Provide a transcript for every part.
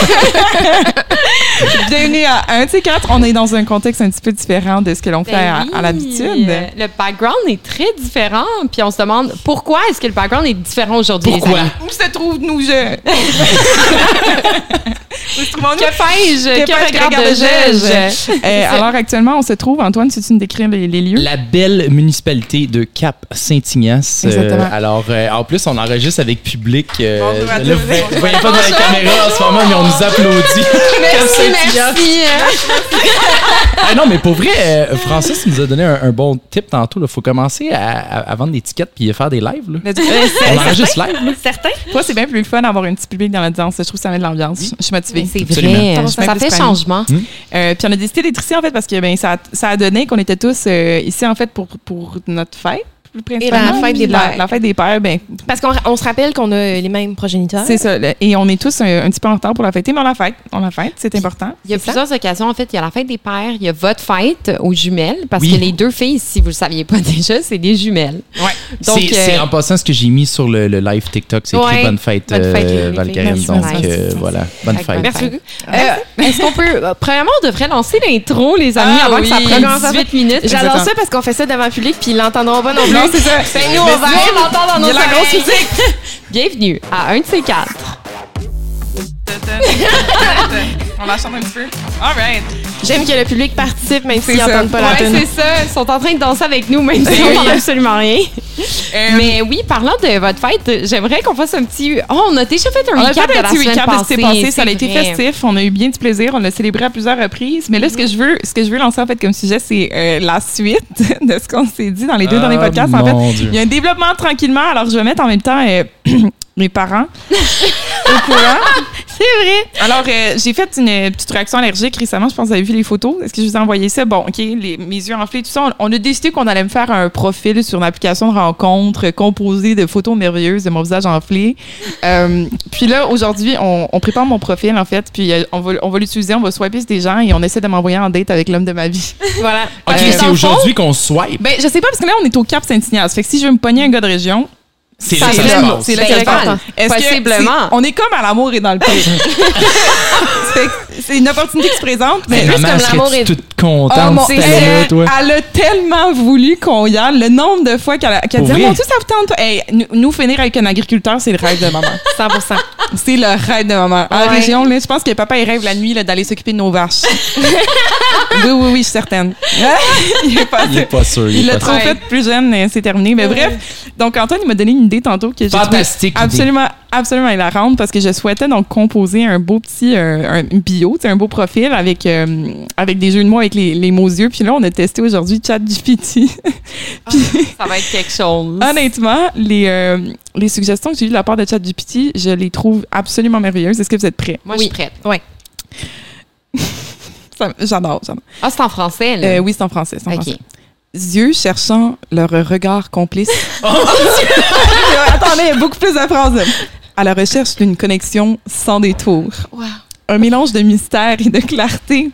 Bienvenue à un de ces quatre. On est dans un contexte un petit peu différent de ce que l'on fait à, Ben à l'habitude. Le background est très différent, puis on se demande pourquoi est-ce que le background est différent aujourd'hui. Pourquoi? Où se trouvent-nous, je? Où se trouvons-nous? Que fais-je? Que Que, fais-je? regarde-je? Euh, alors, actuellement, on se trouve, Antoine, si tu nous décrire les, les lieux? La belle municipalité de Cap-Saint-Ignace. Exactement. alors, euh, en plus, on enregistre avec public. euh, Bonjour à vous voyez pas dans la caméra en ce moment, mais on nous applaudit. Merci, merci. Ah non, mais pour vrai, euh, Francis nous a donné un, un bon tip tantôt. Il faut commencer à, à- à vendre des tickets puis faire des lives. Là. On enregistre live. Là. Certain? Toi, c'est bien plus fun d'avoir un petit public dans l'audience. Je trouve que ça met de l'ambiance. Je suis motivée. C'est vrai. Ça fait changement. Euh, puis on a décidé d'être ici en fait parce que ben ça, a- ça a donné qu'on était tous euh, ici en fait pour, pour notre fête. Principalement. la fête des La- pères. La, fête des pères, ben Parce qu'on on se rappelle qu'on a les mêmes progéniteurs. c'est ça. le- Et on est tous un, un petit peu en retard pour la fêter, mais on la fête. On la fête, c'est important. Il y a ça. plusieurs occasions. En fait, il y a la fête des pères, il y a votre fête aux jumelles, parce Oui. que les deux filles, si vous le saviez pas déjà, c'est des jumelles. Ouais. Donc, C'est euh, en passant ce que j'ai mis sur le, le live TikTok. C'est écrit Ouais. Bonne fête, Bonne fête, euh. Donc, Merci, euh, merci. voilà. Bonne fête. Merci beaucoup. Est-ce qu'on peut. premièrement, on devrait lancer l'intro, les amis, Ah avant oui. que ça prenne ça 18 minutes. J'adore ça parce qu'on fait ça devant le public puis ils l'entendront pas non plus. Non, c'est ça. Mais au verre. on l'entend dans Il nos y a la grosse musique. Bienvenue à un de ces quatre. on la chante un petit peu. All right. J'aime que le public participe même s'ils n'entendent pas la Ouais, peine. c'est ça. Ils sont en train de danser avec nous, même si Oui. on n'entend absolument rien. Euh, Mais oui, parlant de votre fête, j'aimerais qu'on fasse un petit. Oh, on a déjà fait un On a fait de un la petit semaine recap de ce passée. qui s'est passé. Ça a été vrai. festif. On a eu bien du plaisir. On l'a célébré à plusieurs reprises. Mais là, ce que je veux, ce que je veux lancer en fait comme sujet, c'est euh, la suite de ce qu'on s'est dit dans les deux Ah, derniers podcasts. En fait, Dieu. il y a un développement tranquillement. Alors, je vais mettre en même temps euh, mes parents au courant. C'est vrai. Alors, euh, j'ai fait une petite réaction allergique récemment. Je pense que vous avez vu les photos. Est-ce que je vous ai envoyé ça? Bon, OK, les, mes yeux enflés, tout ça. On, on a décidé qu'on allait me faire un profil sur une application de rencontre composée de photos merveilleuses de mon visage enflé. Euh, puis là, aujourd'hui, on, on prépare mon profil, en fait. Puis euh, on va, on va l'utiliser, on va swiper sur des gens et on essaie de m'envoyer en date avec l'homme de ma vie. Voilà. Ok, Euh, c'est aujourd'hui qu'on swipe. Ben, je sais pas, parce que là, on est au Cap Saint-Ignace. Fait que si je veux me pogner un gars de région, C'est là que ça c'est se là- passe? c'est là Ben, que ça se égal. passe. Est-ce que Possiblement. On est comme à l'amour et dans le pire. C'est une opportunité qui se présente, mais maman, comme l'amour serais-tu Oh, mon- elle, t'allais là, toi? elle a tellement voulu qu'on y aille. Le nombre de fois qu'elle a, dit, Ah, mon Dieu, ça vous tente. Hey, nous, nous, finir avec un agriculteur, c'est le rêve de maman. 100 c'est le rêve de maman. En Ouais. région, là, je pense que papa, il rêve la nuit là, d'aller s'occuper de nos vaches. oui, oui, oui, je suis certaine. il est pas Il est pas sûr. il l'a trop fait plus jeune, c'est terminé. Mais bref, donc Antoine, il m'a donné une idée tantôt que j'ai Fantastique idée. absolument, absolument hilarante parce que je souhaitais donc composer un beau petit euh, un bio, un beau profil avec, euh, avec des jeux de mots avec les, les mots yeux. Puis là, on a testé aujourd'hui ChatGPT. Ça va être quelque chose. Honnêtement, les, euh, les suggestions que j'ai eues de la part de ChatGPT, je les trouve absolument merveilleuses. Est-ce que vous êtes prêts? Moi, je suis prête. Ça- J'adore, j'adore. Ah, c'est en français, là. Euh, oui, c'est en français. c'est en OK. français. Yeux cherchant leur regard complice. Attendez, il y a beaucoup plus de phrases. À la recherche d'une connexion sans détour. Wow. Un mélange de mystère et de clarté.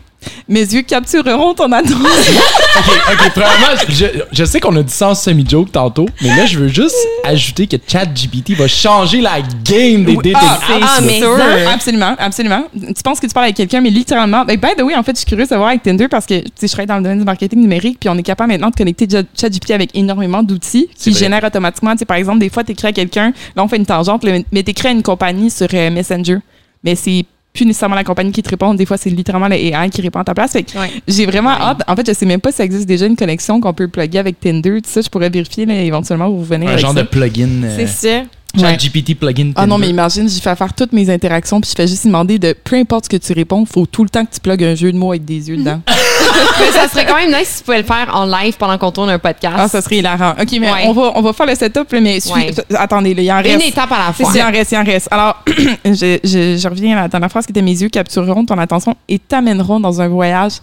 Mes yeux captureront ton attention. OK, OK. Premièrement, je, je sais qu'on a dit ça en semi-joke tantôt, mais là, je veux juste ajouter que ChatGPT va changer la game des dating Ah, apps. ah, mais sûr. ça. Absolument, absolument. Tu penses que tu parles avec quelqu'un, mais littéralement. Ben, by the way, en fait, je suis curieuse de voir avec Tinder parce que tu sais, je travaille dans le domaine du marketing numérique, puis on est capable maintenant de connecter Chat- ChatGPT avec énormément d'outils qui génèrent automatiquement. Tu sais, par exemple, des fois, tu écris à quelqu'un, là, on fait une tangente, mais tu écris à une compagnie sur euh, Messenger. Mais c'est plus nécessairement la compagnie qui te répond. Des fois, c'est littéralement le AI qui répond à ta place. Fait que Ouais. j'ai vraiment hâte. En fait, je sais même pas si ça existe déjà une connexion qu'on peut plugger avec Tinder. Tout ça, je pourrais vérifier là, éventuellement où vous venez Un avec genre ça. de plugin. euh, C'est ça. ChatGPT plugin. Ah non, mais imagine, j'y fais faire toutes mes interactions, puis je fais juste demander de peu importe ce que tu réponds, faut tout le temps que tu plugues un jeu de mots avec des yeux dedans. Mais ça serait quand même nice si tu pouvais le faire en live pendant qu'on tourne un podcast. ah, ça serait hilarant. OK, mais Ouais. on, va, on va faire le setup, là, mais suis- Ouais. attendez, là, il en Une reste. étape à la fois. il en reste, il en reste. Alors, je, je, je reviens à la dernière phrase qui était mes yeux captureront ton attention et t'amèneront dans un voyage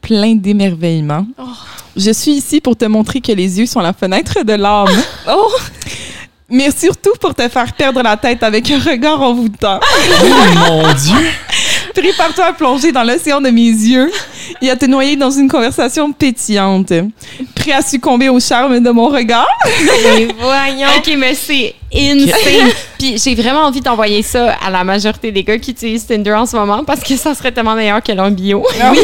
plein d'émerveillements. Je suis ici pour te montrer que les yeux sont la fenêtre de l'âme. Oh! Mais surtout pour te faire perdre la tête avec un regard envoûtant. Oh mon Dieu! Prépare-toi à plonger dans l'océan de mes yeux Il a été noyé dans une conversation pétillante. Prêt à succomber au charme de mon regard? Mais voyons. OK, mais c'est insane. Puis j'ai vraiment envie d'envoyer ça à la majorité des gars qui utilisent Tinder en ce moment parce que ça serait tellement meilleur que leur bio. Oui.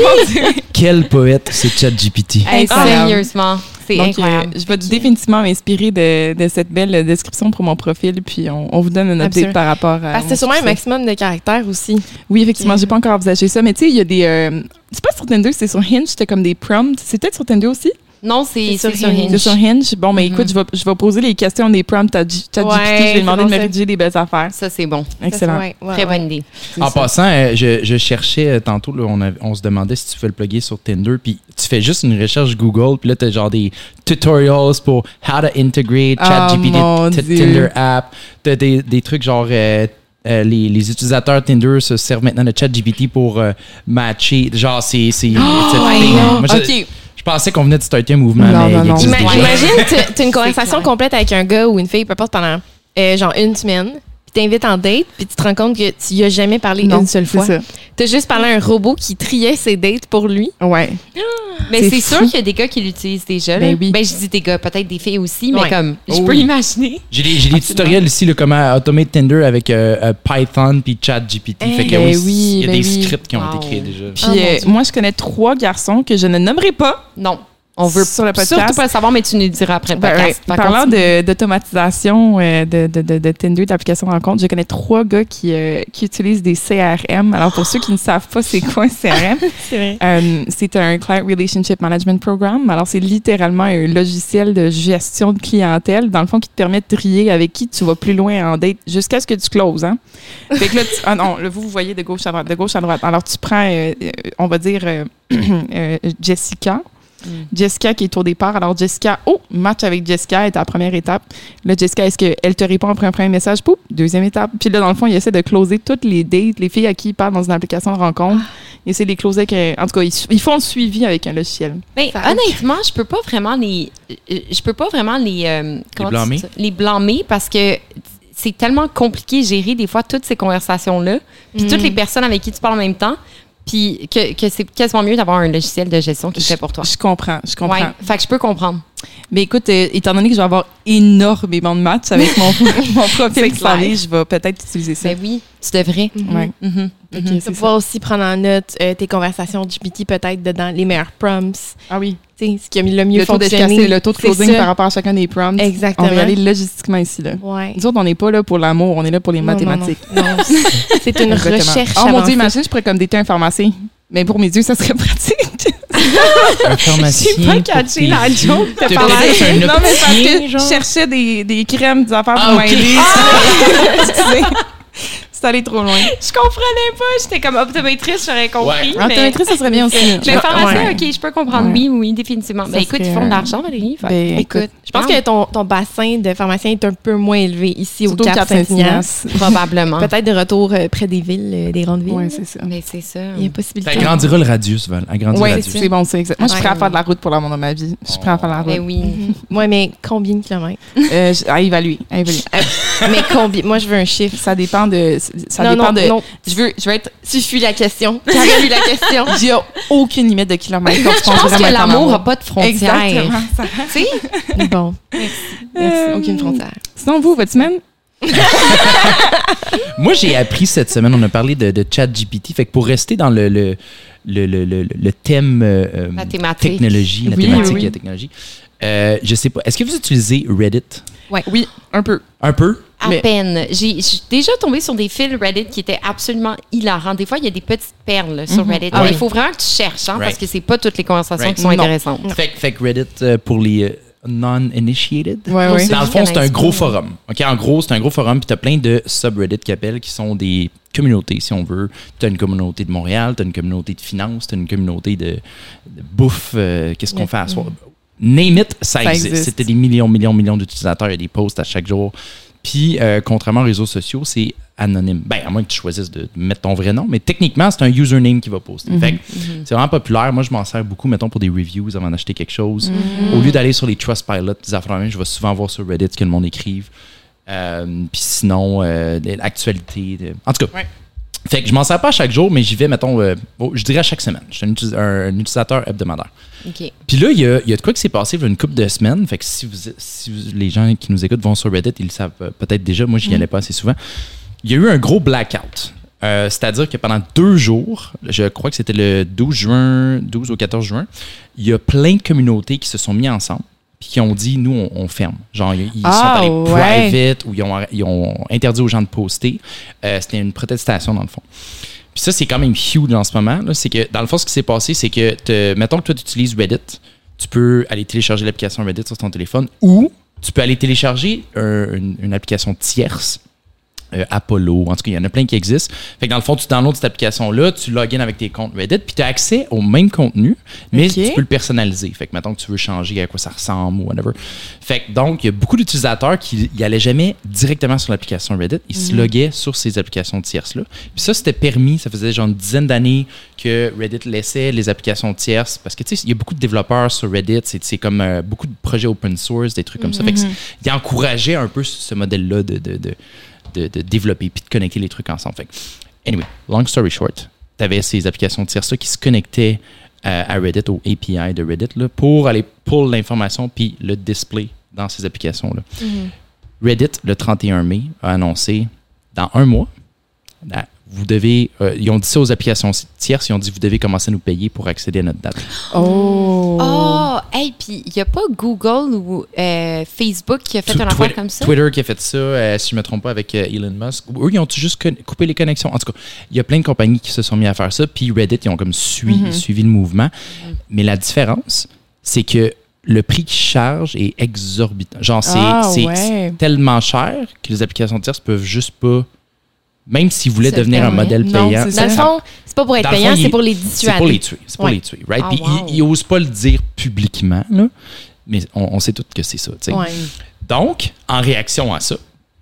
Quel poète, c'est ChatGPT. Hey, sérieusement, c'est Donc, incroyable. euh, je vais définitivement m'inspirer de, de cette belle description pour mon profil, puis on, on vous donne un update Absolument. par rapport à. Parce que c'est sûrement un maximum de caractères aussi. Oui, effectivement, j'ai pas encore envisagé ça, mais tu sais, il y a des. euh, c'est pas sur Tinder, c'est sur Hinge, c'était comme des prompts. C'est peut-être sur Tinder aussi? Non, c'est sur sur Hinge. Hinge. C'est sur Hinge. Bon, mais Mhm. écoute, je vais, je vais poser les questions des prompts à ChatGPT. Ouais, je vais lui demander c'est de me bon, rédiger des belles affaires. Ça, c'est bon. Excellent. Ouais, ouais, Très ouais. bonne idée. En ça. passant, euh, je, je cherchais euh, tantôt, là, on, se demandait si tu pouvais le plugger sur Tinder, puis tu fais juste une recherche Google, puis là, tu as genre des tutorials pour how to integrate Ah, ChatGPT. Tinder app. Tu as des, des trucs genre. euh, euh, les, les utilisateurs Tinder se servent maintenant de ChatGPT pour euh, matcher. Genre, c'est. je, OK. Je pensais qu'on venait de starter un mouvement, Non, mais non, non. Ima-. Imagine, t'as- t'as une conversation complète avec un gars ou une fille, peu importe, pendant euh, genre une semaine. T'invites en date, puis tu te rends compte que tu y as jamais parlé Non, une seule fois. ça. T'as juste parlé à un robot qui triait ses dates pour lui. Ouais. Mais C'est sûr qu'il y a des gars qui l'utilisent déjà. Ben oui. Ben, je dis des gars, peut-être des filles aussi, mais comme, je Oh peux oui. imaginer. J'ai des, j'ai des tutoriels ici, là, comment automate Tinder avec euh, euh, Python puis ChatGPT. fait que Ben oui, oui, il y a ben des oui. scripts qui ont Wow. été créés déjà. Puis Oh, mon euh, moi, je connais trois garçons que je ne nommerai pas Non. On veut sur le podcast. surtout pas le savoir, mais tu nous le diras après le Ben, podcast. ouais. Parlant contre, de- d'automatisation euh, de, de, de, de Tinder, d'application de rencontre, je connais trois gars qui, euh, qui utilisent des CRM. Alors, pour ceux qui ne savent pas c'est quoi un CRM, C'est euh, c'est un Client Relationship Management Program. Alors, c'est littéralement un logiciel de gestion de clientèle, dans le fond, qui te permet de trier avec qui tu vas plus loin en date jusqu'à ce que tu closes. Hein? Fait que là, tu- ah non, là, vous, vous voyez de gauche à droite, de gauche à droite. Alors, tu prends, euh, on va dire, Jessica. Mm. Jessica qui est au départ. Alors, Jessica, oh, match avec Jessica est ta première étape. Là, Jessica, est-ce qu'elle te répond après un premier message? Poup, deuxième étape. Puis là, dans le fond, il essaie de closer toutes les dates, les filles à qui il parle dans une application de rencontre. Il essaie de les closer avec En tout cas, ils, ils font le suivi avec un logiciel. Ben, Ça a honnêtement, je peux pas vraiment les, je peux pas vraiment les, euh, blâmer? les blâmer parce que c'est tellement compliqué de gérer des fois toutes ces conversations là, puis Mm. toutes les personnes avec qui tu parles en même temps, puis que, que c'est quasiment mieux d'avoir un logiciel de gestion qui fait pour toi. Je comprends, je comprends. Ouais, fait que je peux comprendre. Mais écoute, euh, étant donné que je vais avoir énormément de matchs avec mon, mon profil vient, je vais peut-être utiliser ça. Ben oui, tu devrais. Ouais. Ok, Mhm. Tu vas pouvoir aussi prendre en note euh, tes conversations GPT peut-être dedans, les meilleurs prompts, Ah oui. Ce qui a le mieux Le taux fonctionné. le taux de closing par rapport à chacun des prompts. Exactement. On va aller logistiquement ici. Là. Ouais. Nous autres, on n'est pas là pour l'amour, on est là pour les Non, mathématiques. Non, non. c'est une Exactement. recherche Oh mon avancée. Dieu, imagine, je pourrais comme dater un pharmacien. Mais pour mes yeux, ça serait pratique. Un pharmacien. J'ai pas catché la joke de pharmacien. non, mais parce que je cherchais des, des crèmes, des affaires Ah, pour ok. m'aider. C'est allé trop loin. Je comprenais pas. J'étais comme optométrice, j'aurais compris. Ouais. mais- Optométrice, ça serait bien aussi. Mais pharmacien, Ouais. ok, je peux comprendre. Ouais. Oui, oui, définitivement. Ben écoute, ils font de euh, l'argent, Valérie. fait- Ben, Écoute, je pense que ton, ton bassin de pharmacien est un peu moins élevé ici au Surtout Cap Saint-Ignace. Probablement. Peut-être de retour euh, près des villes, euh, des grandes villes. Ouais, c'est ça. Mais c'est ça. Il y a possibilité. Ça agrandira le radius, Val. Agrandira le radius. c'est bon, c'est exact. Moi, je suis prêt à faire de la route pour l'amour de ma vie. Je suis prêt à faire de la Ben route. oui. Mhm. Ouais, mais combien de kilomètres? Je- à évaluer. À évaluer. mais combien? Moi, je veux un chiffre. Ça dépend de. Ça non, dépend non, de. non. Je veux, je veux être. Tu fuis la question. Tu as lu la question. J'ai aucune limite de kilomètres. quand tu Je penses pense que l'amour amour. n'a pas de frontières. Exactement. ça. Tu sais? Bon. Merci. Euh, Aucune frontière. Sinon, vous, votre semaine? Moi, j'ai appris cette semaine, on a parlé de, de ChatGPT. Fait que pour rester dans le, le, le, le, le- le thème euh, euh, La thématique. technologie, la Oui, thématique oui. et la technologie, euh, je sais pas. Est-ce que vous utilisez Reddit? Oui, un peu. Un peu? À Mais- peine. J'ai je suis déjà tombée sur des fils Reddit qui étaient absolument hilarants. Des fois, il y a des petites perles sur Mhm. Reddit. Ah ouais. il faut vraiment que tu cherches, hein, parce Right. que c'est pas toutes les conversations Right. qui sont Non. intéressantes. Fait, que- fait que Reddit, euh, pour les euh, non-initiated, Ouais, ceux Dans le fond, c'est un gros forum. OK, en gros, c'est un gros forum, puis tu as plein de subreddits qui appellent, qui sont des communautés, si on veut. Tu as une communauté de Montréal, tu as une communauté de finance, tu as une communauté de, de bouffe, euh, qu'est-ce qu'on Ouais. fait à soir. Name it, ça, Ça existe. existe. C'était des millions, millions, millions d'utilisateurs, il y a des posts à chaque jour. Puis, euh, contrairement aux réseaux sociaux, c'est anonyme. Ben, à moins que tu choisisses de mettre ton vrai nom, mais techniquement, c'est un username qui va poster. Fait que c'est vraiment populaire. Moi, je m'en sers beaucoup, mettons, pour des reviews avant d'acheter quelque chose. Au lieu d'aller sur les Trustpilot, des affaires je vais souvent voir sur Reddit ce que le monde écrive. Euh, Puis sinon, euh, de l'actualité. de- En tout cas. Ouais. Fait que je m'en sers pas à chaque jour, mais j'y vais, mettons, euh, oh, je dirais à chaque semaine. Je suis un, utis- un- un utilisateur hebdomadaire. Puis là, il y a, y a de quoi qui s'est passé il y a une couple de semaines. Fait que si, vous, si vous- les gens qui nous écoutent vont sur Reddit, ils le savent euh, peut-être déjà. Moi, j'y allais pas assez souvent. Il y a eu un gros blackout. Euh, C'est-à-dire que pendant deux jours, je crois que c'était le 12 juin, 12 au 14 juin, il y a plein de communautés qui se sont mis ensemble puis qui ont dit, nous, on, on ferme. Genre, ils, ils Ah, sont allés ouais. private ou ils ont, ils ont interdit aux gens de poster. Euh, c'était une protestation, dans le fond. Puis ça, c'est quand même huge en ce moment. C'est que, dans le fond, ce qui s'est passé, c'est que, te- mettons que toi, tu utilises Reddit, tu peux aller télécharger l'application Reddit sur ton téléphone ou tu peux aller télécharger un- une, une application tierce. Euh, Apollo, en tout cas, il y en a plein qui existent. Fait que dans le fond, tu downloads cette application-là, tu login avec tes comptes Reddit, puis tu as accès au même contenu, mais tu peux le personnaliser. Fait que mettons que tu veux changer à quoi ça ressemble ou whatever. Fait que donc, il y a beaucoup d'utilisateurs qui n'allaient jamais directement sur l'application Reddit, ils se loguaient sur ces applications tierces-là. Puis ça, c'était permis, ça faisait genre une dizaine d'années que Reddit laissait les applications tierces, parce que tu sais, il y a beaucoup de développeurs sur Reddit, c'est comme euh, beaucoup de projets open source, des trucs comme ça. Fait que c'est- ils encourageaient un peu ce modèle-là de, de, de, de, de développer puis de connecter les trucs ensemble. Fait anyway, long story short, tu avais ces applications tierces-là qui se connectaient euh, à Reddit, au API de Reddit, là, pour aller pull l'information puis le display dans ces applications-là. Reddit, le 31 mai, a annoncé dans un mois, vous devez, euh, ils ont dit ça aux applications tierces, ils ont dit vous devez commencer à nous payer pour accéder à notre data. Oh. Oh, hey, puis il n'y a pas Google ou euh, Facebook qui a fait un Twitter- affaire comme ça? Twitter qui a fait ça, euh, si je ne me trompe pas, avec euh, Elon Musk. Eux, ils ont juste coupé les connexions. En tout cas, il y a plein de compagnies qui se sont mis à faire ça. Puis Reddit, ils ont comme sui- Mhm. suivi le mouvement. Mais la différence, c'est que le prix qu'ils chargent est exorbitant. Genre, c'est Ah, ouais. tellement cher que les applications tierces peuvent juste pas. Même s'ils voulaient devenir un modèle Non, payant, c'est Dans le fond, c'est pas pour être payant, c'est pour les c'est dissuader. pour les tuer. C'est pour Ouais. les tuer, right? Ah, Puis wow. ils, ils osent pas le dire publiquement, là. Mais on, on sait tous que c'est ça, tu sais. Ouais. Donc, en réaction à ça,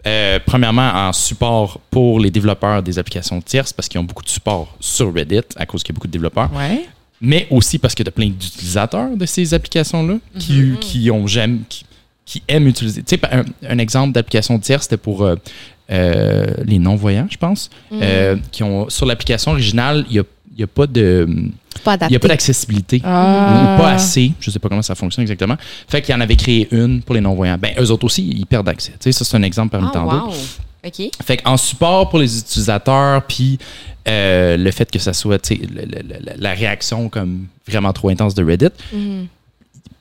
euh, premièrement, en support pour les développeurs des applications tierces, parce qu'ils ont beaucoup de support sur Reddit, à cause qu'il y a beaucoup de développeurs, Ouais. mais aussi parce qu'il y a plein d'utilisateurs de ces applications-là qui, qui ont jamais, qui, qui aiment utiliser. Tu sais, un exemple d'application tierce, c'était pour euh, euh, les non-voyants, je pense, euh, qui ont sur l'application originale, il n'y a, y a pas de. Pas Il n'y a pas d'accessibilité. Ah. Ou pas assez. Je sais pas comment ça fonctionne exactement. Fait qu'il en avait créé une pour les non-voyants. Ben, eux autres aussi, ils perdent accès. Tu sais, ça, c'est un exemple parmi Ah, tant d'autres. Fait qu'en support pour les utilisateurs, puis euh, le fait que ça soit, tu sais, le- le- le- la réaction comme vraiment trop intense de Reddit, Mhm.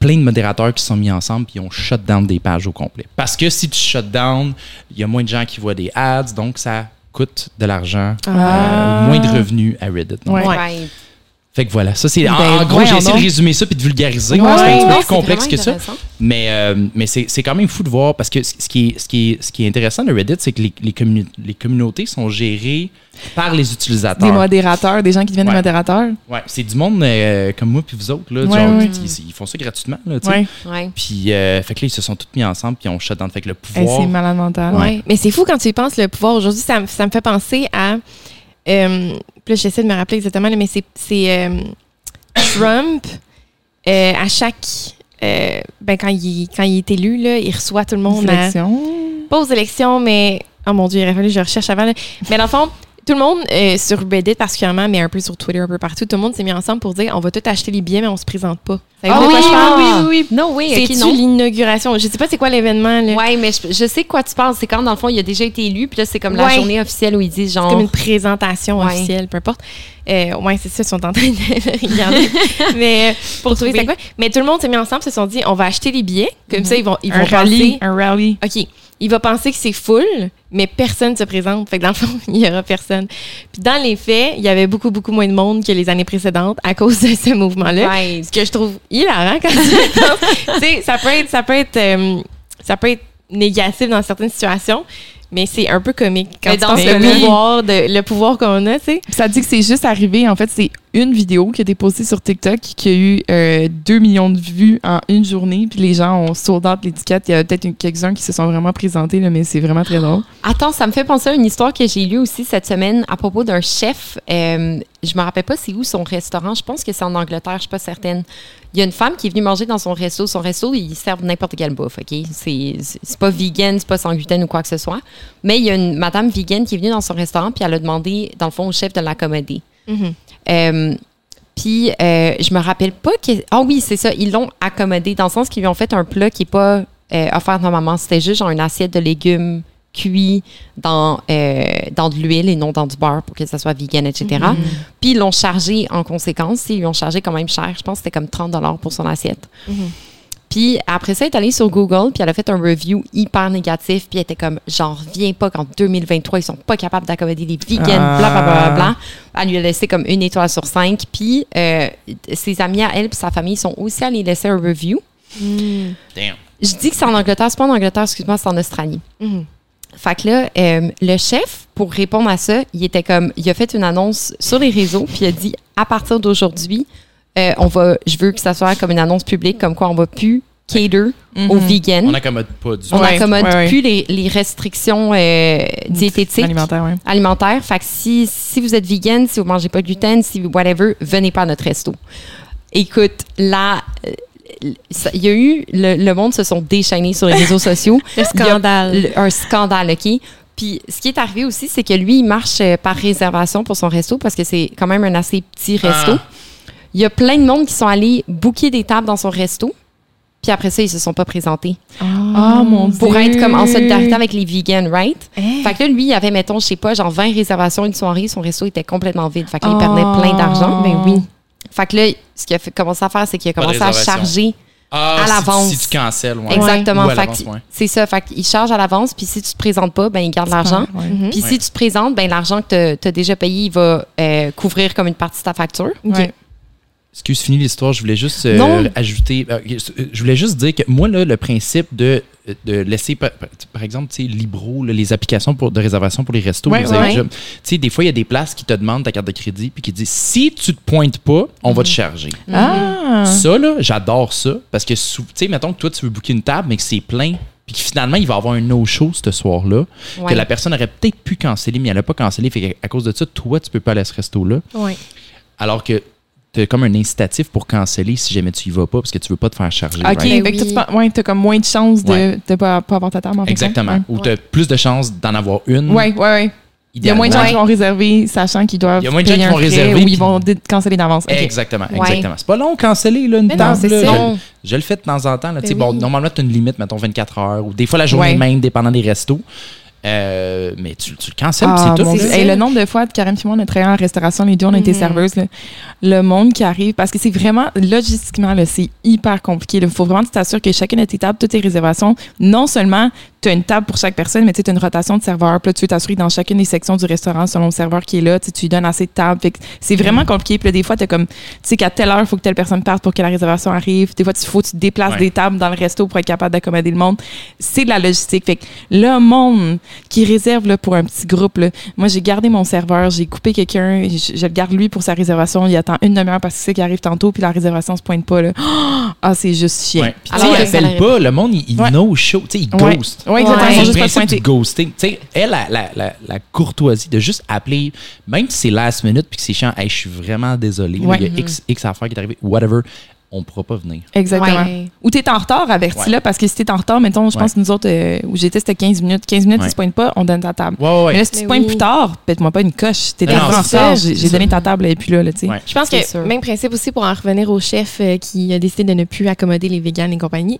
Plein de modérateurs qui sont mis ensemble puis ils ont shut down des pages au complet. Parce que si tu shut down, il y a moins de gens qui voient des ads, donc ça coûte de l'argent, Ah. euh, moins de revenus à Reddit. Donc, Ouais. Fait que voilà, ça c'est en, Ben, en gros j'ai essayé de résumer ça puis de vulgariser. Ouais, c'est un petit peu plus complexe que ça. Mais, euh, mais c'est c'est quand même fou de voir parce que ce qui est, ce qui est, ce qui est intéressant de Reddit, c'est que les, les, communi- les communautés sont gérées par les utilisateurs. Des modérateurs, des gens qui deviennent Ouais. des modérateurs. Ouais, c'est du monde euh, comme moi puis vous autres là, Ouais, genre, ils font ça gratuitement là. Puis euh, fait que là ils se sont tous mis ensemble puis on shut down fait que le Hey, pouvoir. c'est malade mental. Ouais. Mais c'est fou quand tu y penses, le pouvoir. Aujourd'hui, ça, me- ça me fait penser à. Euh, puis là, j'essaie de me rappeler exactement, mais c'est c'est, euh, Trump, euh, à chaque. euh, ben, quand, il, quand il est élu, là, il reçoit tout le monde à, Sélection. pas aux élections, mais. Oh mon Dieu, il aurait fallu que je recherche avant. là. Mais dans le fond, tout le monde, euh, sur Reddit particulièrement, mais un peu sur Twitter, un peu partout, tout le monde s'est mis ensemble pour dire on va tout acheter les billets, mais on se présente pas. Ah de quoi oui, oui, oui, oui. Non, oui, non. l'inauguration? Je sais pas c'est quoi l'événement. Ouais, mais je, je sais quoi tu parles. C'est quand, dans le fond, il a déjà été élu, puis là, c'est comme la journée officielle où ils disent genre. C'est comme une présentation Ouais. officielle, peu importe. Euh, ouais, c'est ça, ils sont en train de regarder. Mais euh, pour trouver trouver. c'est quoi. Mais tout le monde s'est mis ensemble, se sont dit on va acheter les billets. Comme ça, ils vont, ils vont Un rallye. penser. Un rallye. OK. Il va penser que c'est full, mais personne ne se présente. Fait que dans le fond, il n'y aura personne. Puis dans les faits, il y avait beaucoup, beaucoup moins de monde que les années précédentes à cause de ce mouvement-là. Ce que je trouve hilarant quand tu ça peut être, ça peut être, euh, ça peut être négatif dans certaines situations, mais c'est un peu comique quand Mais tu dans penses ce le pouvoir, de, le pouvoir qu'on a, tu sais. Ça dit que c'est juste arrivé. En fait, c'est une vidéo qui a été postée sur TikTok qui a eu euh, 2 millions de vues en une journée. Puis les gens ont sold out l'étiquette. Il y a peut-être quelques-uns qui se sont vraiment présentés, là, mais c'est vraiment très drôle. Attends, ça me fait penser à une histoire que j'ai lue aussi cette semaine à propos d'un chef. Euh, je me rappelle pas c'est où son restaurant. Je pense que c'est en Angleterre, je suis pas certaine. Il y a une femme qui est venue manger dans son resto. Son resto, ils servent n'importe quelle bouffe, OK? C'est c'est pas vegan, c'est pas sans gluten ou quoi que ce soit. Mais il y a une madame vegan qui est venue dans son restaurant, puis elle a demandé, dans le fond, au chef de l'accommoder. Mhm. Euh, puis, euh, je me rappelle pas que. Ah oui, c'est ça. Ils l'ont accommodé dans le sens qu'ils lui ont fait un plat qui n'est pas euh, offert normalement. C'était juste genre une assiette de légumes cuits dans, euh, dans de l'huile et non dans du beurre pour que ça soit vegan, etc. Puis, ils l'ont chargé en conséquence. Ils l'ont chargé quand même cher. Je pense que c'était comme 30 pour son assiette. Puis après ça, elle est allée sur Google, puis elle a fait un review hyper négatif, puis elle était comme, j'en reviens pas qu'en 2023, ils sont pas capables d'accommoder les vegans, bla, bla, bla, bla, bla. Elle lui a laissé comme une étoile sur cinq, puis euh, ses amis à elle puis sa famille sont aussi allés laisser un review. Damn. Je dis que c'est en Angleterre, c'est pas en Angleterre, excuse-moi, c'est en Australie. Mhm. Fait que là, euh, le chef, pour répondre à ça, il était comme, il a fait une annonce sur les réseaux, puis il a dit, à partir d'aujourd'hui, euh, on va, je veux que ça soit comme une annonce publique, comme quoi on va plus cater aux vegans. On n'accommode pas du On n'accommode ouais, ouais. plus les, les restrictions euh, diététiques Alimentaire, ouais. alimentaires. Fait que si, si vous êtes vegan, si vous mangez pas de gluten, si whatever, venez pas à notre resto. Écoute, là, il y a eu, le, le monde se sont déchaînés sur les réseaux sociaux. Le scandale. Le- un scandale, OK? Puis ce qui est arrivé aussi, c'est que lui, il marche euh, par réservation pour son resto parce que c'est quand même un assez petit resto. Ah. Il y a plein de monde qui sont allés booker des tables dans son resto. Puis après ça, ils se sont pas présentés Ah, mon Dieu. pour être comme en solidarité avec les vegans, right? Hein? Fait que là, lui, il avait, mettons, je sais pas, genre 20 réservations une soirée, son resto était complètement vide. Fait qu'il Oh. perdait plein d'argent. Ben oui. Fait que là, ce qu'il a fait, commencé à faire, c'est qu'il a commencé à charger Ah, À si l'avance. Si tu cancelles, ouais. exactement. Ouais. c'est ça. Fait qu'il charge à l'avance, puis si tu te présentes pas, ben il garde l'argent. Ouais. Mhm. Puis Ouais. si tu te présentes, ben l'argent que tu as déjà payé, il va euh, couvrir comme une partie de ta facture. OK. Ouais. Excuse, fini l'histoire. Je voulais juste euh, ajouter. euh, je voulais juste dire que moi, là, le principe de, de laisser, par, par exemple, tu sais, Libro, là, les applications pour, de réservation pour les restos. Ouais, Tu sais, des fois, il y a des places qui te demandent ta carte de crédit puis qui disent si tu te pointes pas, on va te charger. Ah. Ça, là, j'adore ça parce que, tu sais, mettons que toi, tu veux booker une table, mais que c'est plein. Puis que finalement, il va y avoir un no-show ce soir-là. Ouais. Que la personne aurait peut-être pu canceller, mais elle n'a pas cancellé. Fait qu'à à cause de ça, toi, tu peux pas aller à ce resto-là. Ouais. Alors que tu as comme un incitatif pour canceller si jamais tu y vas pas parce que tu veux pas te faire charger. OK, right? Ben oui. tu penses- ouais, t'as comme moins de chances de Ouais. ne pas, pas avoir ta table en fait, Exactement. Ouais. Ou tu as plus de chances d'en avoir une. Ouais, ouais, ouais. Il y a moins de gens qui vont réserver, sachant qu'ils doivent. Il y a moins de gens qui vont réserver, Ou ils vont canceller d'avance. Exactement, Ouais. exactement. C'est pas long canceller là, une Mais non, table. là. ça. Je, je le fais de temps en temps. Là, Tu sais, Ben bon, oui. normalement, tu as une limite, mettons 24 heures, ou des fois la journée Ouais. même, dépendant des restos. Euh, mais tu, tu le cancelles, Ah, c'est tout. Hey, le nombre de fois, Karen et moi, on a travaillé en restauration, les deux, on a été Mhm. serveuses. là. Le monde qui arrive, parce que c'est vraiment, logistiquement, là, c'est hyper compliqué. Il faut vraiment que tu t'assures que chacune de tes tables, toutes tes réservations, non seulement tu as une table pour chaque personne, mais tu as une rotation de serveurs. Puis là, tu veux t'assurer dans chacune des sections du restaurant, selon le serveur qui est là, tu lui donnes assez de tables. Fait que c'est vraiment Mhm. compliqué. Puis là, des fois, tu as comme, tu sais qu'à telle heure, il faut que telle personne parte pour que la réservation arrive. Des fois, il faut que tu déplaces Ouais. des tables dans le resto pour être capable d'accommoder le monde. C'est de la logistique. Fait que le monde qui réserve là, pour un petit groupe, là, moi, j'ai gardé mon serveur, j'ai coupé quelqu'un, je, je le garde lui pour sa réservation. Il attend une demi-heure parce que c'est qui arrive tantôt, puis la réservation se pointe pas. Là. Ah, c'est juste chiant. Ouais. Puis, Alors, il appelle pas. Le monde, il, il Ouais. no-show. Tu sais, il ghost. Ouais, exactement. Ouais. Ils sont le juste pas principe pointés. du ghosting. Tu sais, elle, la, la, la, la courtoisie de juste appeler, même si c'est last minute puis que c'est chiant, hey, je suis vraiment désolé. Ouais. Il y a X, X affaires qui est arrivé, whatever, on pourra pas venir. Exactement. Ouais. Ou t'es en retard, avertis-le, parce que si t'es en retard, mettons, je pense que nous autres, euh, où j'étais, c'était 15 minutes. 15 minutes, Ouais. tu se pointes pas, on donne ta table. Ouais, ouais, ouais. Mais là, si tu te pointes oui. plus tard, pète-moi pas une coche. Déjà non, en retard. J'ai donné ta table et puis là, là tu sais. Ouais. Je pense C'est que sûr. même principe aussi pour en revenir au chef euh, qui a décidé de ne plus accommoder les véganes et compagnie.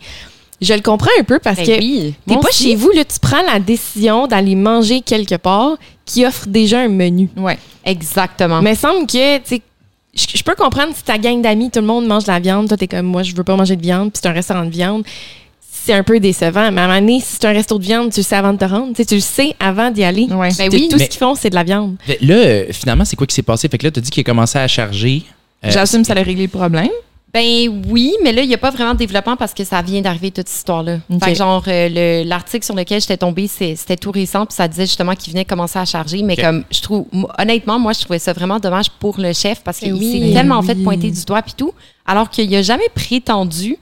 Je le comprends un peu parce Ben que oui. t'es pas chez vous, là, tu prends la décision d'aller manger quelque part qui offre déjà un menu. Ouais. Exactement. Mais il semble que, tu je peux comprendre si ta gang d'amis, tout le monde mange de la viande, toi, t'es comme moi, je veux pas manger de viande, puis c'est un restaurant de viande. C'est un peu décevant. Mais à un moment donné, si c'est un resto de viande, tu le sais avant de te rendre. Tu le sais avant d'y aller. Ouais. Ben Tout- oui. Tout Mais- ce qu'ils font, c'est de la viande. Là, euh, finalement, c'est quoi qui s'est passé? Fait que là, tu as dit qu'il a commencé à charger. euh, J'assume que ça a réglé le problème. Ben oui, mais là, il n'y a pas vraiment de développement parce que ça vient d'arriver toute cette histoire-là. Fait que genre, euh, le- l'article sur lequel j'étais tombée, c'était tout récent, puis ça disait justement qu'il venait commencer à charger. Mais comme, je trouve, honnêtement, moi, je trouvais ça vraiment dommage pour le chef parce qu'il oui. s'est tellement Oui. fait pointer du doigt, puis tout, alors qu'il n'a jamais prétendu,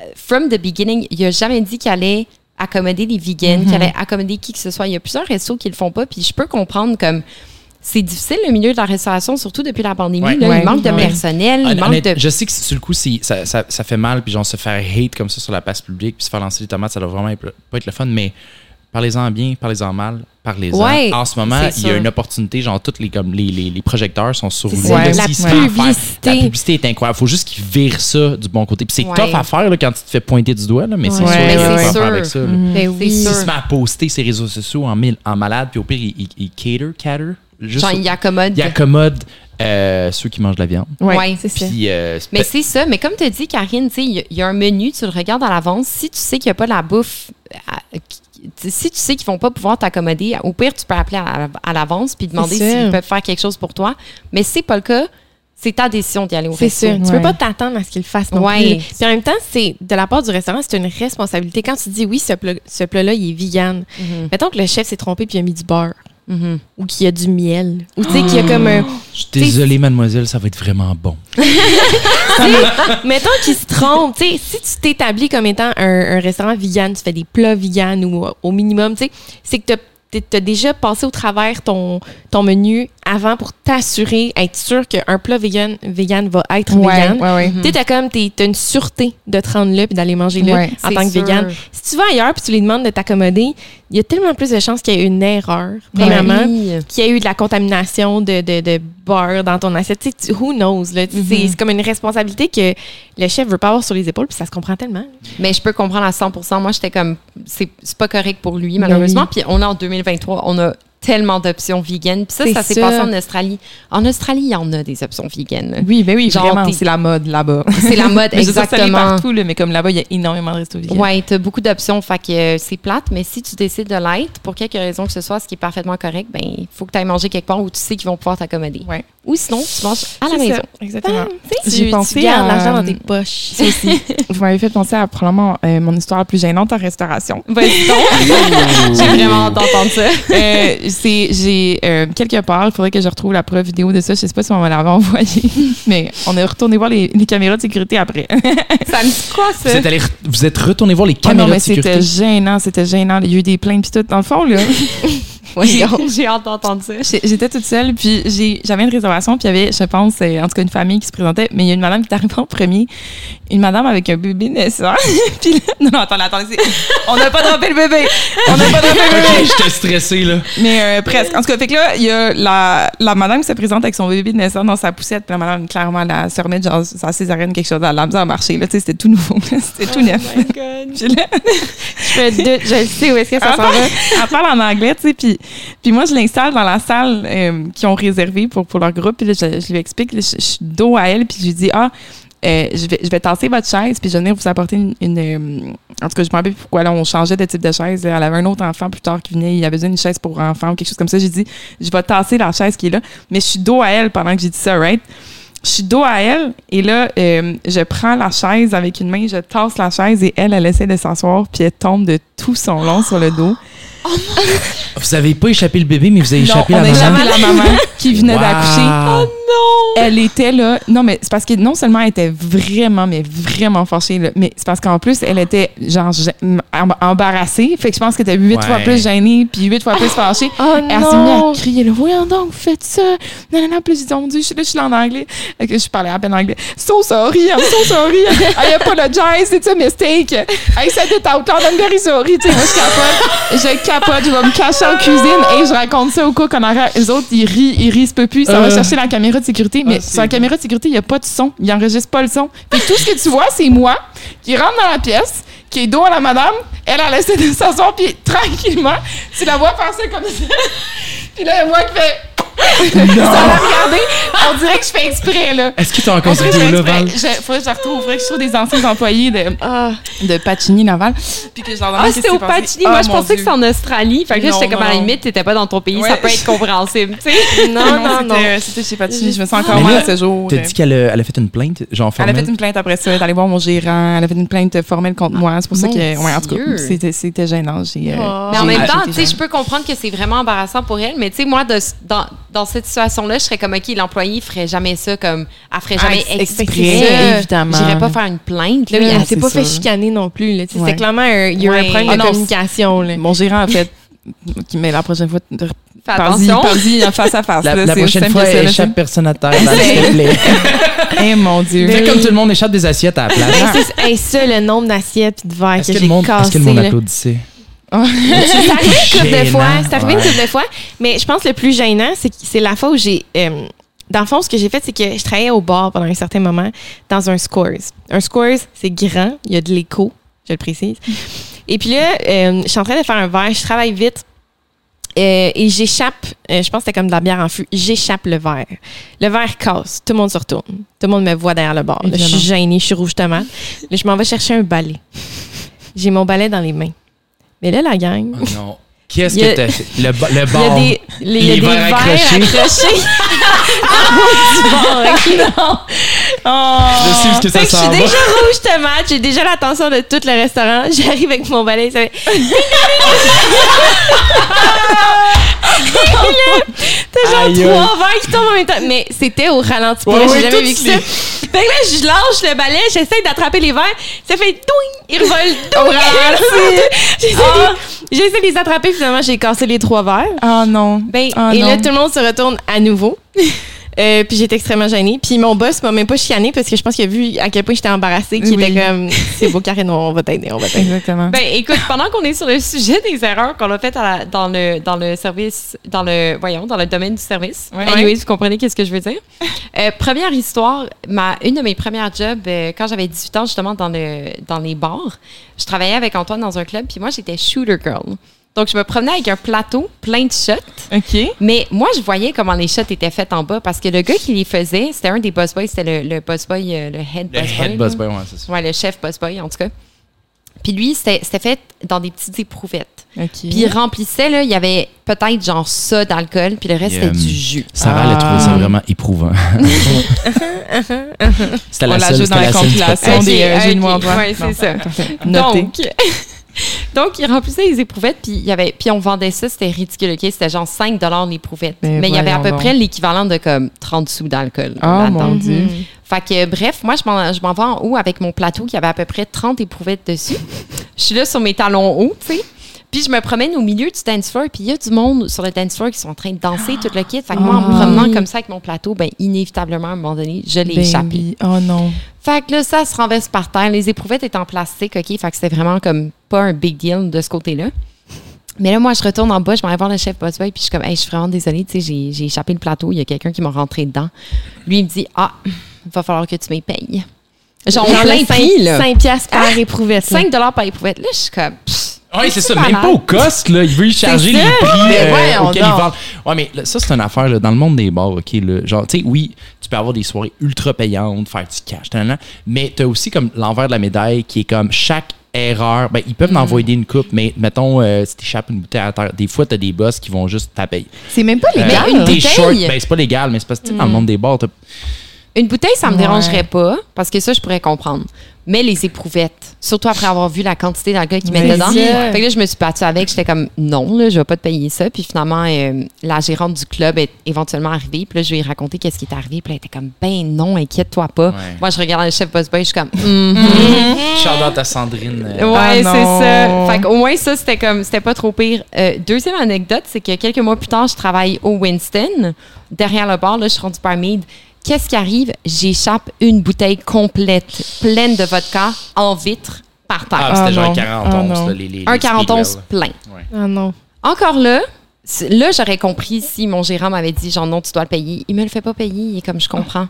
euh, from the beginning, il n'a jamais dit qu'il allait accommoder les vegans, qu'il allait accommoder qui que ce soit. Il y a plusieurs restos qui le font pas, puis je peux comprendre comme c'est difficile le milieu de la restauration, surtout depuis la pandémie. Ouais. là. Ouais. Il manque de Ouais. personnel, il manque Honnête- de. Je sais que sur le coup, ça, ça, ça fait mal, puis genre se faire hate comme ça sur la place publique, puis se faire lancer des tomates, ça doit vraiment être- pas être le fun, mais parlez-en bien, parlez-en mal, parlez-en. Ouais, en ce moment, il y a une opportunité, genre, tous les, comme, les, les, les projecteurs sont sur vous. là, la publicité. La publicité est incroyable. faut juste qu'ils virent ça du bon côté. Puis c'est Ouais. tough à faire là, quand tu te fais pointer du doigt, là, mais c'est Ouais. sûr Ouais, qu'il ouais, faire avec ça. C'est oui. sûr. S'il se met à poster ses réseaux sociaux en, mille- en malade, puis au pire, il, il, il cater, cater, juste Genre, il accommode. il accommode euh, ceux qui mangent de la viande. Ouais. Ouais. C'est ça. Euh, Mais c'est ça. Mais comme tu dis, Karine, tu il y a- il y, a un menu, tu le regardes à l'avance. Si tu sais qu'il n'y a pas la bouffe, à- qui- si tu sais qu'ils vont pas pouvoir t'accommoder, au pire, tu peux appeler à, à l'avance puis demander C'est s'ils peuvent faire quelque chose pour toi. Mais si c'est pas le cas, c'est ta décision d'y aller au C'est resto. sûr. Tu Ouais. peux pas t'attendre à ce qu'ils le fassent non Ouais. plus. Puis en même temps, c'est de la part du restaurant, c'est une responsabilité. Quand tu dis oui, ce plat- ce plat-là, il est vegan. Mhm. Mettons que le chef s'est trompé puis il a mis du beurre Ou qu'il y a du miel ou tu sais qu'il y a comme un Je suis désolé, mademoiselle, ça va être vraiment bon. mettons qu'il se trompe, tu sais, si tu t'établis comme étant un, un restaurant vegan, tu fais des plats vegan ou euh, au minimum, tu sais, c'est que tu as déjà passé au travers ton, ton menu avant pour t'assurer, être sûr qu'un plat vegan, vegan va être Ouais, vegan. ouais, ouais. Tu sais, t'as comme, t'es- t'as une sûreté de te rendre là puis d'aller manger là Ouais, en tant que sûr. vegan. Si tu vas ailleurs puis tu les demandes de t'accommoder, il y a tellement plus de chances qu'il y ait une erreur, Ben premièrement, oui. qu'il y ait eu de la contamination de, de, de beurre dans ton assiette. Tu sais, who knows? là? C'est Mhm. c'est comme une responsabilité que le chef veut pas avoir sur les épaules puis ça se comprend tellement. Mais je peux comprendre à 100% Moi, j'étais comme, c'est c'est pas correct pour lui, Ben malheureusement. Puis on est en 2023, on a tellement d'options vegan. Puis ça, ça s'est passé en Australie. En Australie, il y en a des options vegan. Oui, ben oui, Genre, vraiment, c'est la mode là-bas. C'est la mode, Mais ça exactement. partout, là, mais comme là-bas, il y a énormément de restos vegan. Ouais, t'as beaucoup d'options, fait que euh, c'est plate, mais si tu décides de l'être, pour quelque raison que ce soit, ce qui est parfaitement correct, ben il faut que tu ailles manger quelque part où tu sais qu'ils vont pouvoir t'accommoder. Ouais. Ou sinon, tu manges à la maison. ça, Exactement. Bam, tu sais, J'ai tu- pensé tu gardes à- l'argent dans tes poches. Ça aussi. Vous m'avez fait penser à probablement euh, mon histoire la plus gênante en restauration. Vas-y donc. J'ai vraiment hâte d'entendre ça. Euh, c'est j'ai euh, quelque part, il faudrait que je retrouve la preuve vidéo de ça. Je sais pas si on me l'avait envoyé, mais on est retourné voir les, les caméras de sécurité après. Ça me dit quoi, Vous ça? êtes, allé, vous êtes retourné voir les non, caméras mais de sécurité? c'était gênant, c'était gênant. Il y a eu des plaintes puis tout. Dans le fond, là, J'ai j'ai hâte d'entendre ça. j'étais toute seule puis j'ai- j'avais une réservation puis il y avait, je pense, euh, en tout cas une famille qui se présentait, mais il y a une madame qui est arrivée en premier, une madame avec un bébé naissant. puis là, non, non, attendez, attendez, on n'a pas droppé le bébé, on n'a pas droppé le bébé. J'étais stressé, là. Mais euh, presque. En tout cas, fait que là, il y a la, la madame qui se présente avec son bébé naissant dans sa poussette. Puis la madame, clairement, elle se remet genre sa césarienne, quelque chose. Elle a misère à marcher. Là, tu sais, c'était tout nouveau. C'était tout neuf. Puis là, je, je sais où est-ce que ça elle s'en parle, va. elle parle en anglais, tu sais. Puis, puis moi, je l'installe dans la salle euh, qu'ils ont réservée pour, pour leur groupe. Puis là, je, lui explique. je, suis dos à elle. Puis je lui dis, ah, euh, je, vais, je vais tasser votre chaise. Puis je vais venir vous apporter une. euh, en tout cas, je me rappelle pourquoi là, on changeait de type de chaise. Elle avait un autre enfant plus tard qui venait. Il avait besoin d'une chaise pour enfant ou quelque chose comme ça. J'ai dit, je vais tasser la chaise qui est là. Mais je suis dos à elle pendant que j'ai dit ça, right? Je suis dos à elle et là, je prends la chaise avec une main, je tasse la chaise et elle, elle essaie de s'asseoir puis elle tombe de tout son long sur le dos. Vous avez pas échappé le bébé, mais vous avez échappé on la a maman. échappé la maman qui venait Wow. d'accoucher. Elle était là. Non, mais c'est parce que non seulement elle était vraiment, mais vraiment fâchée, là, mais c'est parce qu'en plus, elle était genre embarrassée. Fait que je pense qu'elle était huit Ouais. fois plus gênée puis huit fois plus fâchée. Oh Elle s'est mise non! à crier, là, voyons donc, faites ça. Non, non, non, puis j'ai dit, oh mon Dieu, je suis là, je suis là en anglais. Fait que je parlais à peine anglais. So sorry, I'm so sorry. I apologize, it's a mistake. I said it out loud, I'm very sorry. Tu sais, moi, je capote. Je capote, je vais me cacher en cuisine et je raconte ça au cook en arrière. Les autres, ils rient, ils rient, se peut plus. Ça va Euh. chercher la caméra de sécurité, mais Ah, sur la caméra de sécurité, il n'y a pas de son. Il enregistre pas le son. Que tout ce que tu vois, c'est moi qui rentre dans la pièce, qui est dos à la madame. Elle a laissé de s'asseoir, puis tranquillement, tu la vois ça comme ça. Puis là, moi qui fais. Ça la regarder. On dirait que je fais exprès, là. Est-ce que t'as On encore cette je vidéo-là, exprès. Val? Je- Faudrait que je la retrouve. Faudrait que je trouve des anciens employés de, Ah, de Pacini Laval. Puis que je leur demande Ah, c'était au. Pacini. Ah, Moi, je mon pensais que c'est en Australie. Fait que là, Non, j'étais comme non, à la non. limite, t'étais pas dans ton pays. Ouais. Ça peut être compréhensible, tu sais. non, non, non. c'était- C'était chez Pacini. Je me sens encore mal ce jour. T'as dit qu'elle a, elle a fait une plainte, genre Elle a formelle? fait une plainte après ça, elle est allée voir mon gérant, elle a fait une plainte formelle contre moi. C'est pour ça que, ouais, en tout cas, c'était, c'était gênant. Euh, Oh. Mais en même temps, tu sais, je peux comprendre que c'est vraiment embarrassant pour elle, mais tu sais, moi, de- dans, dans cette situation-là, je serais comme, OK, l'employé ferait jamais ça, comme, elle ferait jamais Ah, exprès. exprès, ça. évidemment. J'irais pas faire une plainte, là. Elle- s'est c'est pas fait chicaner non plus. là. Ouais. C'est clairement un, il y a Ouais. un problème Ah de non, communication. Là. Mon gérant a fait, mais la prochaine fois, Fais Parle-y, attention. en face à face. La, là, la prochaine fois, ça, échappe personne à terre, s'il te plaît. c'est- Eh mon Dieu. Fais comme tout le monde échappe des assiettes à la place. Hey, c'est- hey, ça, le nombre d'assiettes et de verres Est-ce que j'ai monde, est-ce que le monde là. applaudissait? C'est arrivé une couple de fois. C'est arrivé une ouais. couple de fois. Mais je pense que le plus gênant, c'est la fois où j'ai. euh, dans le fond, ce que j'ai fait, c'est que je travaillais au bar pendant un certain moment dans un Scores. Un Scores, c'est grand, il y a de l'écho, je le précise. Et puis là, euh, je suis en train de faire un verre, je travaille vite. euh, et j'échappe, euh, je pense que c'était comme de la bière en fût, j'échappe le verre. Le verre casse, tout le monde se retourne. Tout le monde me voit derrière le. Là, je suis gênée, je suis rouge tomate. Là, je m'en vais chercher un balai. J'ai mon balai dans les mains. Mais là, la gang, Oh non. Qu'est-ce que t'as fait? Le, le il y a des, les- il y a Les des verres verres accrochés. accrochés. haut du bar, ok? Je sais ce que ça Fait que je suis déjà rouge tomate, j'ai déjà l'attention de tout le restaurant. J'arrive avec mon balai, ça fait. T'as genre Aïe, trois verres qui tombent en même temps. Mais c'était au ralenti. pour Ouais, vrai, ouais, j'ai jamais vécu ça. les- Fait que là, je lâche le balai, j'essaie d'attraper les verres. Ça fait douing, ils revolent douing. J'essaie de- J'essaie de les attraper, finalement, j'ai cassé les trois verres. Oh non. Ben, Ah, et là, non. tout le monde se retourne à nouveau. Euh, puis j'étais extrêmement gênée. Puis mon boss m'a même pas chicané parce que je pense qu'il a vu à quel point j'étais embarrassée, qu'il Oui. était comme c'est beau Karine, on va t'aider, on va t'aider. Exactement. Ben, écoute, pendant qu'on est sur le sujet des erreurs qu'on a faites à la- dans, le, dans le service, dans le, voyons, dans le domaine du service. Ouais. Anyways, vous comprenez qu'est-ce que je veux dire? Euh, première histoire, ma, une de mes premières jobs, euh, quand j'avais 18 ans, justement, dans, le, dans les bars, je travaillais avec Antoine dans un club, puis moi, j'étais shooter girl. Donc, je me promenais avec un plateau plein de shots. OK. Mais moi, je voyais comment les shots étaient faits en bas parce que le gars qui les faisait, c'était un des boss boys, c'était le, le boss boy, euh, le head Le boss boy. head boss boy, ouais, c'est ça. Ouais, le chef boss boy, en tout cas. Puis lui, c'était fait dans des petites éprouvettes. OK. Puis il remplissait, là, il y avait peut-être genre ça d'alcool, puis le reste, c'était du jus. Sarah, elle a trouvé ça Ah. vraiment éprouvant. C'était On la la seule, joue c'était dans la la compilation des euh, jeux de mots ok, Antoine. ouais, c'est ça. Noté. Donc, donc, il remplissait les éprouvettes, puis, il y avait, puis on vendait ça, c'était ridicule, OK? C'était genre 5 l'éprouvettes. Ben Mais il y avait à peu près l'équivalent de comme 30 sous d'alcool. Oh là-dedans. mon Dieu. Fait que, bref, moi, je m'en, vais en haut avec mon plateau qui avait à peu près 30 éprouvettes dessus. Je suis là sur mes talons hauts, tu sais. Puis je me promène au milieu du dance floor, puis il y a du monde sur le dance floor qui sont en train de danser tout le kit. Fait que moi, en me Ah. promenant comme ça avec mon plateau, ben inévitablement, à un moment donné, je l'ai Ben échappé. Oh non. Fait que là, ça se renverse par terre. Les éprouvettes étaient en plastique, OK? Fait que c'était vraiment comme pas un big deal de ce côté-là. Mais là, moi, je retourne en bas, je m'en vais voir le chef boy, puis je suis comme, hey, je suis vraiment désolée, tu sais, j'ai, j'ai échappé le plateau, il y a quelqu'un qui m'a rentré dedans. Lui, il me dit, ah, il va falloir que tu me payes. Genre, Genre plein le prix, là. 5 piastres par éprouvette. là. 5 par éprouvette. Là, je suis comme, Oui, c'est ça, C'est même malade. pas au cost, là. Il veut y charger les prix Mais euh, auxquels donc. vendent. Ouais, mais là, ça, c'est une affaire, là, dans le monde des bars, OK, là. Genre, tu sais, oui, tu peux avoir des soirées ultra payantes, faire du cash, mais t'as aussi comme l'envers de la médaille qui est comme chaque erreur, ben, ils peuvent Mm. envoyer une coupe, mais mettons, euh, si t'échappes une bouteille à terre, des fois, t'as des boss qui vont juste taper. C'est même pas légal. une T'es bouteille? ben, c'est pas légal, mais c'est parce que, tu sais, dans le monde des bars, t'as Une bouteille, ça me Ouais. dérangerait pas, parce que ça, je pourrais comprendre. Mais les éprouvettes, surtout après avoir vu la quantité d'alcool qu'ils mettent dedans. Fait que là, je me suis battue avec. J'étais comme, non, là, je vais pas te payer ça. Puis finalement, euh, la gérante du club est éventuellement arrivée. Puis là, je lui ai raconté qu'est-ce qui est arrivé. Puis là, elle était comme, ben non, inquiète-toi pas. Ouais. Moi, je regardais le chef boss boy, je suis comme, Mhm. Shout out à Sandrine. euh, Ouais, Ah c'est ça. Fait qu'au moins, ça, c'était comme, c'était pas trop pire. Euh, deuxième anecdote, c'est que quelques mois plus tard, je travaille au Winston, derrière le bar, là, je suis rendue barmaid. Qu'est-ce qui arrive? J'échappe une bouteille complète, pleine de vodka, en vitre, par terre. Ah, c'était Ah genre non. un 40 Ah onces, non. là, les, les, un les 40 onces plein. Ah non. Encore là, là, j'aurais compris si mon gérant m'avait dit, genre, non, tu dois le payer. Il me le fait pas payer, il est comme je comprends.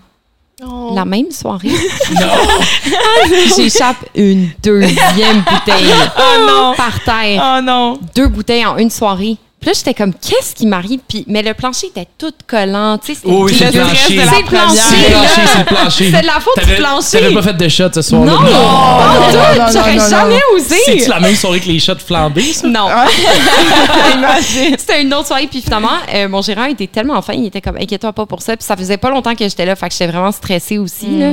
Oh. La même soirée, j'échappe une deuxième bouteille Oh non. par terre. Oh non. deux bouteilles en une soirée. Puis là, j'étais comme, qu'est-ce qui m'arrive? Puis, mais le plancher était tout collant. Tu sais, c'était Oh oui, c'est le plancher. de la C'est le plancher, C'est le plancher, c'est de la faute du plancher. T'avais pas fait de shot ce soir-là. Non! non, non, tout! J'aurais non, non, jamais non. osé! C'est-tu la même soirée que les shots flambés, ça? Non. Imagine. C'était une autre soirée. Puis finalement, euh, mon gérant était tellement fin. Il était comme, inquiète-toi pas pour ça. Puis ça faisait pas longtemps que j'étais là. Fait que j'étais vraiment stressée aussi. là.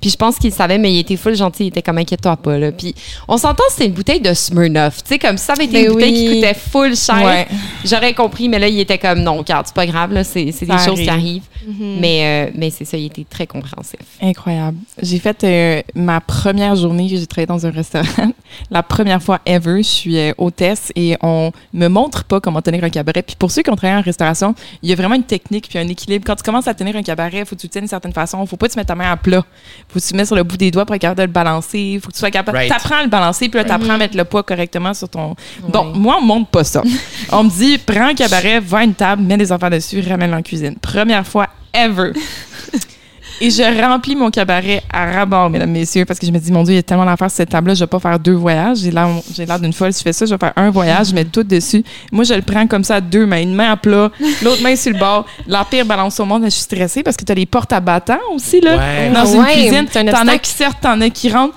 Puis je pense qu'il savait, mais il était full gentil. Il était comme inquiète-toi pas. Là. Puis on s'entend, c'était une bouteille de Smirnoff. Tu sais, comme si ça avait été Ben une bouteille qui oui. coûtait full cher. Ouais. J'aurais compris, mais là, il était comme non, regarde, c'est pas grave, là, c'est c'est des choses qui arrive. arrivent. Mais, euh, mais c'est ça, il était très compréhensif. Incroyable. J'ai fait euh, ma première journée que j'ai travaillé dans un restaurant. La première fois ever, je suis euh, hôtesse et on me montre pas comment tenir un cabaret. Puis pour ceux qui ont travaillé en restauration, il y a vraiment une technique puis un équilibre. Quand tu commences à tenir un cabaret, faut que tu le tiennes d'une certaine façon. Faut pas que tu mettes ta main à plat. Faut que tu le mets sur le bout des doigts pour être capable de le balancer. Faut que tu sois capable. Right. T'apprends à le balancer puis là t'apprends à mettre le poids correctement sur ton. Bon, Ouais. moi on me montre pas ça. on me dit prends un cabaret, va à une table, mets des enfants dessus, ramène en cuisine. Première fois ever. Et je remplis mon cabaret à rabord, mesdames, messieurs, parce que je me dis, mon Dieu, il y a tellement d'affaires sur cette table-là, je vais pas faire deux voyages. J'ai l'air, j'ai l'air d'une folle. Si je fais ça, je vais faire un voyage, je mets tout dessus. Moi, je le prends comme ça à deux mains. Une main à plat, l'autre main sur le bord. La pire balance au monde, je suis stressée parce que tu as les portes à battant aussi, là. Ouais. Dans une Ouais, cuisine. T'en as qui sortent, t'en as qui rentrent.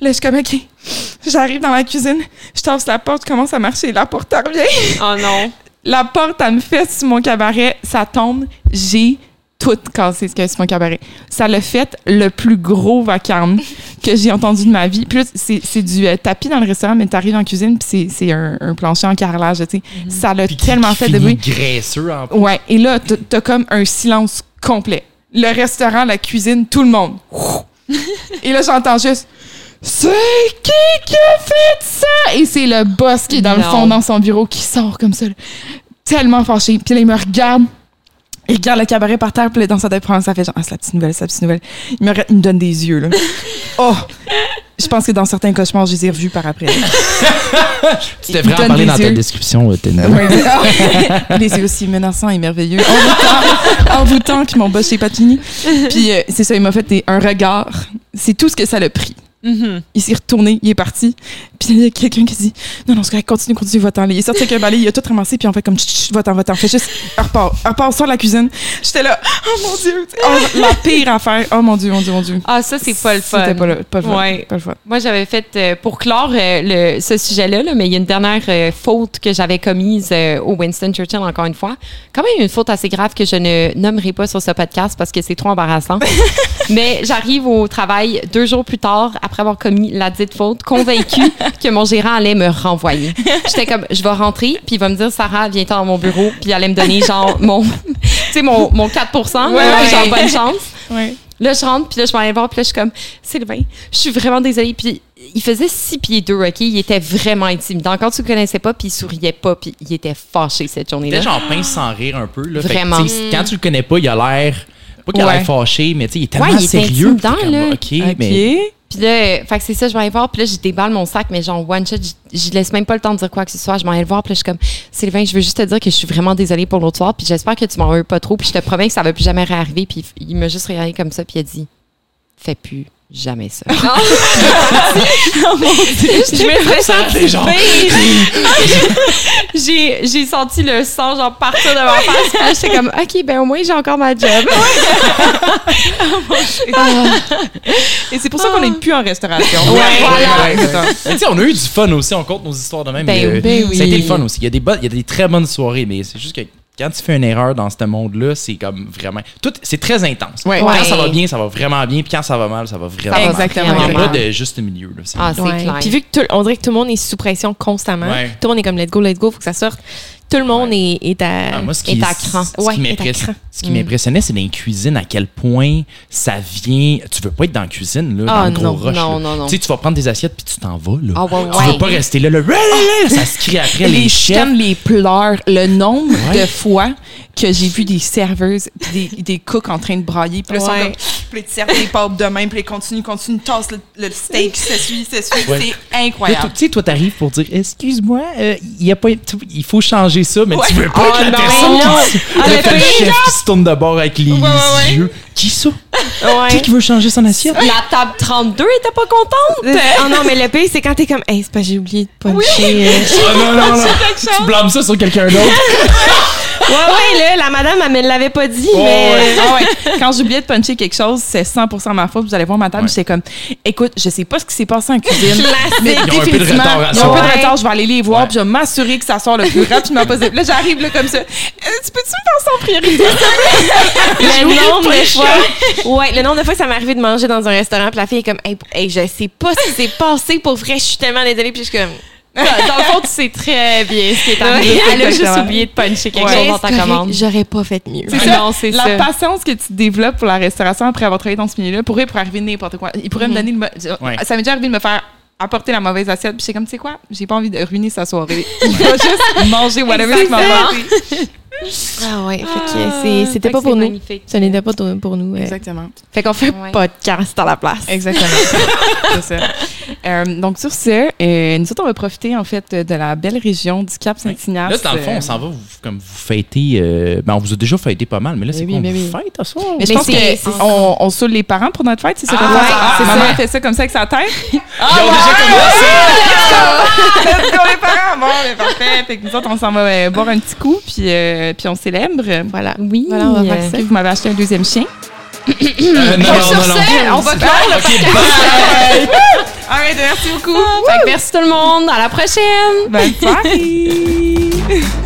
Là, je suis comme, OK. J'arrive dans la cuisine, je tasse la porte, je commence à marcher, la porte revient. Oh non. La porte, elle me fait sur mon cabaret, ça tombe. J'ai tout cassé ce qu'il y a sur mon cabaret. Ça l'a fait le plus gros vacarme que j'ai entendu de ma vie. Plus, c'est c'est du euh, tapis dans le restaurant, mais t'arrives en cuisine, puis c'est- c'est un, un plancher en carrelage, tu sais. Ça l'a Puis tellement qui fait de bruit. graisseux en plus. Ouais, et là, t'as- comme un silence complet. Le restaurant, la cuisine, tout le monde. Et là, j'entends juste C'est qui qui a fait ça? Et c'est le boss qui est dans le fond dans son bureau qui sort comme ça, là, tellement fâché. Puis là, il me regarde. Il regarde le cabaret par terre, puis dans sa tête, ça fait genre, ah, c'est la petite nouvelle, c'est la petite nouvelle. Il me, il me donne des yeux, là. Oh! Je pense que dans certains cosmos, je les ai revus par après. Tu devrais en parler dans ta description, Tenny. Ouais, les yeux aussi menaçants et merveilleux. En vous temps que mon boss chez Patini. Puis euh, c'est ça, il m'a fait des- un regard. C'est tout ce que ça l'a pris. Il s'est retourné, il est parti. Puis il y a quelqu'un qui dit Non, non, c'est correct, continue, continue, va-t'en. Il est sorti avec un balai, il a tout ramassé, puis on fait comme va-t'en, va-t'en. Fais juste, repars, repars, sors de la cuisine. J'étais là, oh mon Dieu, Oh, la pire affaire. Oh mon Dieu, mon Dieu, mon Dieu. Ah, ça, c'est pas le fun. C'était pas le, pas le fun. Ouais. Pas le fun. Moi, j'avais fait, euh, pour clore euh, le, ce sujet-là, là, mais il y a une dernière euh, faute que j'avais commise au Winston Churchill, encore une fois. Quand même une faute assez grave que je ne nommerai pas sur ce podcast parce que c'est trop embarrassant. mais j'arrive au travail deux jours plus tard, après avoir commis la dite faute, convaincue que mon gérant allait me renvoyer. J'étais comme, je vais rentrer, puis il va me dire, Sarah, viens dans mon bureau, puis il allait me donner genre mon, tu sais, mon, mon 4 là, Ouais. genre bonne chance. Ouais. Là, je rentre, puis là, je m'en allais voir, puis là, je suis comme, Sylvain, je suis vraiment désolée. Puis il faisait six pieds deux, OK? Il était vraiment intimidant. Quand tu le connaissais pas, puis il souriait pas, puis il était fâché cette Il journée-là. était genre pince sans rire un peu. Là. Fait que, Vraiment. Quand tu le connais pas, il a l'air. Pas qu'il a Ouais. l'air fâché, mais tu sais, il est tellement Ouais, il était sérieux. intimidant, comme, là. OK, mais. Puis là, fait que c'est ça, je vais aller voir, puis là, je déballe mon sac, mais genre, one shot, je laisse même pas le temps de dire quoi que ce soit. Je m'en vais le voir, puis là, je suis comme, Sylvain, je veux juste te dire que je suis vraiment désolée pour l'autre soir, puis j'espère que tu m'en veux pas trop, puis je te promets que ça va plus jamais réarriver. Puis il m'a juste regardé comme ça, puis il a dit, fais plus jamais ça. je me j'ai, j'ai senti le sang genre partir de ma face. J'étais comme, OK, ben au moins j'ai encore ma job. Et c'est pour ça qu'on n'est plus en restauration. Ouais, voilà. ouais, on a eu du fun aussi, on compte nos histoires de même. Ben mais, euh, oui, ben oui. Ça a été le fun aussi. Il y a des, il y a des très bonnes soirées, mais c'est juste que quand tu fais une erreur dans ce monde-là, c'est comme vraiment. Tout, c'est très intense. Ouais. Quand Ouais. ça va bien, ça va vraiment bien, puis quand ça va mal, ça va vraiment Ça va mal. Exactement. Il n'y a pas de juste milieu. Là. Ah, c'est Ouais. clair. Puis vu que tout, on dirait que tout le monde est sous pression constamment, Ouais. tout le monde est comme let's go, let's go, faut que ça sorte. Tout le monde est, est à. Ah, moi, ce est à cran. ce qui Ouais, ce m'impressionnait, c'est dans les cuisines à quel point ça vient. Tu veux pas être dans la cuisine, là, Ah, dans le gros non, rush. non, là. non, non. Tu sais, tu vas prendre des assiettes puis tu t'en vas. Là. Ah, ouais, Tu veux pas rester là, là, ça se crie après les, les chefs. les pleurs, le nombre de fois que j'ai vu des serveuses des, des cooks en train de brailler. Puis là, ils sont Ouais. comme, puis ils te servent des pâtes de même, puis là, ils continuent, continuent, tassent le, le steak, s'essuie, s'essuie. Ouais. C'est incroyable. tu sais, toi, t'arrives pour dire Excuse-moi, euh, il y a pas, tu- il faut changer ça, mais tu veux pas Oh, que la personne Ah, le chef qui se tourne de bord avec les ouais, ouais. yeux. Qui ça? Ouais. Qui qui veut changer son assiette? La table 32 était pas contente. Ah non, mais le pire, c'est quand t'es comme, hey, c'est pas, j'ai oublié de puncher. Ah non, non, non. Tu blâmes ça sur quelqu'un d'autre. Ouais, ouais, là, la madame, elle me l'avait pas dit, Ouais, mais. ouais. Ah ouais. Quand j'oubliais de puncher quelque chose, c'est 100% ma faute. Vous allez voir ma table, Ouais. j'étais comme, écoute, je sais pas ce qui s'est passé en cuisine. mais Ils ont un peu de retard à ils ont un peu de ça. retard. Je vais aller les voir, Ouais. puis je vais m'assurer que ça sort le plus rapidement possible. Là, j'arrive là comme ça. Euh, tu peux-tu me passer en priorité? le nombre de fois. Ouais, le nombre de fois que ça m'est arrivé de manger dans un restaurant, puis la fille est comme, hey, hey, je sais pas ce qui s'est passé pour vrai, je suis tellement désolée, puis je suis comme. Dans le fond, tu sais très bien ce qui est arrivé. Elle a juste oublié de puncher quelque Ouais. chose dans ta commande. J'aurais pas fait mieux. C'est ça. non, c'est la ça. patience que tu développes pour la restauration après avoir travaillé dans ce milieu-là pourrait pour arriver n'importe quoi. Il pourrait me donner le. Ouais. Ça m'est déjà arrivé de me faire apporter la mauvaise assiette. Puis c'est comme, tu sais quoi, j'ai pas envie de ruiner sa soirée. Je vais juste manger whatever m'as apporté. Ah ouais, fait que Ah, c'est- c'était fait pas que pour nous. magnifique. Ce n'était pas pour nous. euh. Exactement. Fait qu'on fait Ouais. un podcast à la place. Exactement. c'est ça. Euh, donc, sur ce, euh, nous autres, on va profiter, en fait, de la belle région du Cap-Saint-Ignace. Là, dans le fond, on s'en va, vous, comme vous fêtez. euh, ben, on vous a déjà fêté pas mal, mais là, c'est oui, quoi? mais on oui. vous fête à soir? Mais je Mais pense c'est- c'est- qu'on on saoule les parents pour notre fête, c'est ça Ah, ouais, Ah, c'est maman ça. fait ça comme ça avec sa tête. Ils ont déjà commencé! Let's go, les parents! Bon, mais parfait. Fait que nous autres, on s'en va euh, boire un petit coup, puis, euh, puis on célèbre. Voilà. Oui. Voilà, on va faire ça. vous m'avez acheté un deuxième chien? Euh, non, non, Sur non, non. ce, on va clore le bye! Arrête, merci beaucoup. Fait que merci tout le monde. À la prochaine. Bonne soirée!